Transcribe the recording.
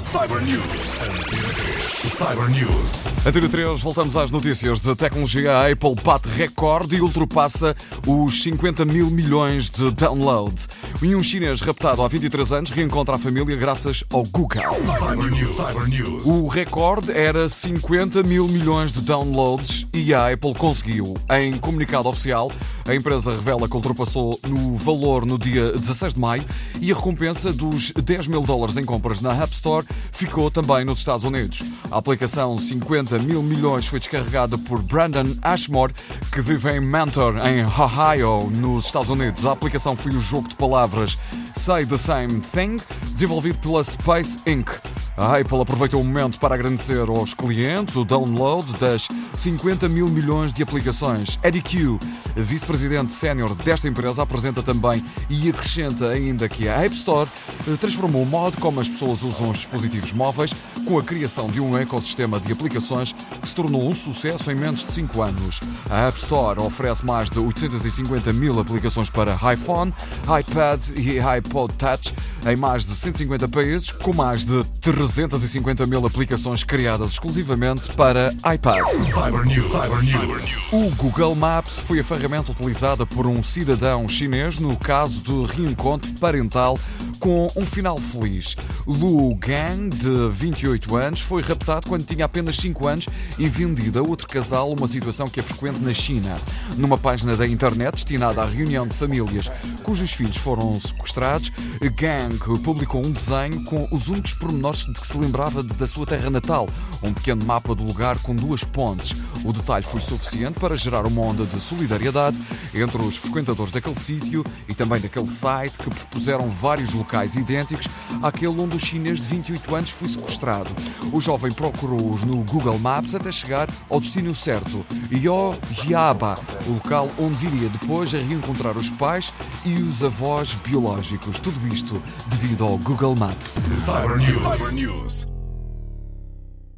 Cyber News. Antena 3. Cyber News. Antena 3, voltamos às notícias de tecnologia. A Apple bate recorde e ultrapassa os 50 mil milhões de downloads. E um chinês raptado há 23 anos reencontra a família graças ao Google. Cyber News. Cyber News. O recorde era 50 mil milhões de downloads e a Apple conseguiu. Em comunicado oficial, a empresa revela que ultrapassou no valor no dia 16 de maio e a recompensa dos 10 mil dólares em compras na App Store ficou também nos Estados Unidos. A aplicação 50 mil milhões foi descarregada por Brandon Ashmore, que vive em Mentor, em Ohio, nos Estados Unidos. A aplicação foi o jogo de palavras Say the Same Thing, desenvolvido pela Space Inc. A Apple aproveitou o momento para agradecer aos clientes o download das 50 mil milhões de aplicações. Eddie Q, vice-presidente sénior desta empresa, apresenta também e acrescenta ainda que a App Store eh, transformou o modo como as pessoas usam os dispositivos móveis com a criação de um ecossistema de aplicações que se tornou um sucesso em menos de 5 anos. A App Store oferece mais de 850 mil aplicações para iPhone, iPad e iPod Touch em mais de 150 países, com mais de 350 mil aplicações criadas exclusivamente para iPad. Cyber News. Cyber News. O Google Maps foi a ferramenta utilizada por um cidadão chinês no caso de reencontro parental com um final feliz. Lu Gang, de 28 anos, foi raptado quando tinha apenas 5 anos e vendido a outro casal, uma situação que é frequente na China. Numa página da internet destinada à reunião de famílias cujos filhos foram sequestrados, Gang publicou um desenho com os únicos pormenores de que se lembrava da sua terra natal, um pequeno mapa do lugar com duas pontes. O detalhe foi suficiente para gerar uma onda de solidariedade entre os frequentadores daquele sítio e também daquele site que propuseram vários locais idênticos àquele onde o chinês de 28 anos foi sequestrado. O jovem procurou-os no Google Maps até chegar ao destino certo, Yojiaba, o local onde viria depois a reencontrar os pais e os avós biológicos. Tudo isto devido ao Google Maps. Cyber News. Cyber News.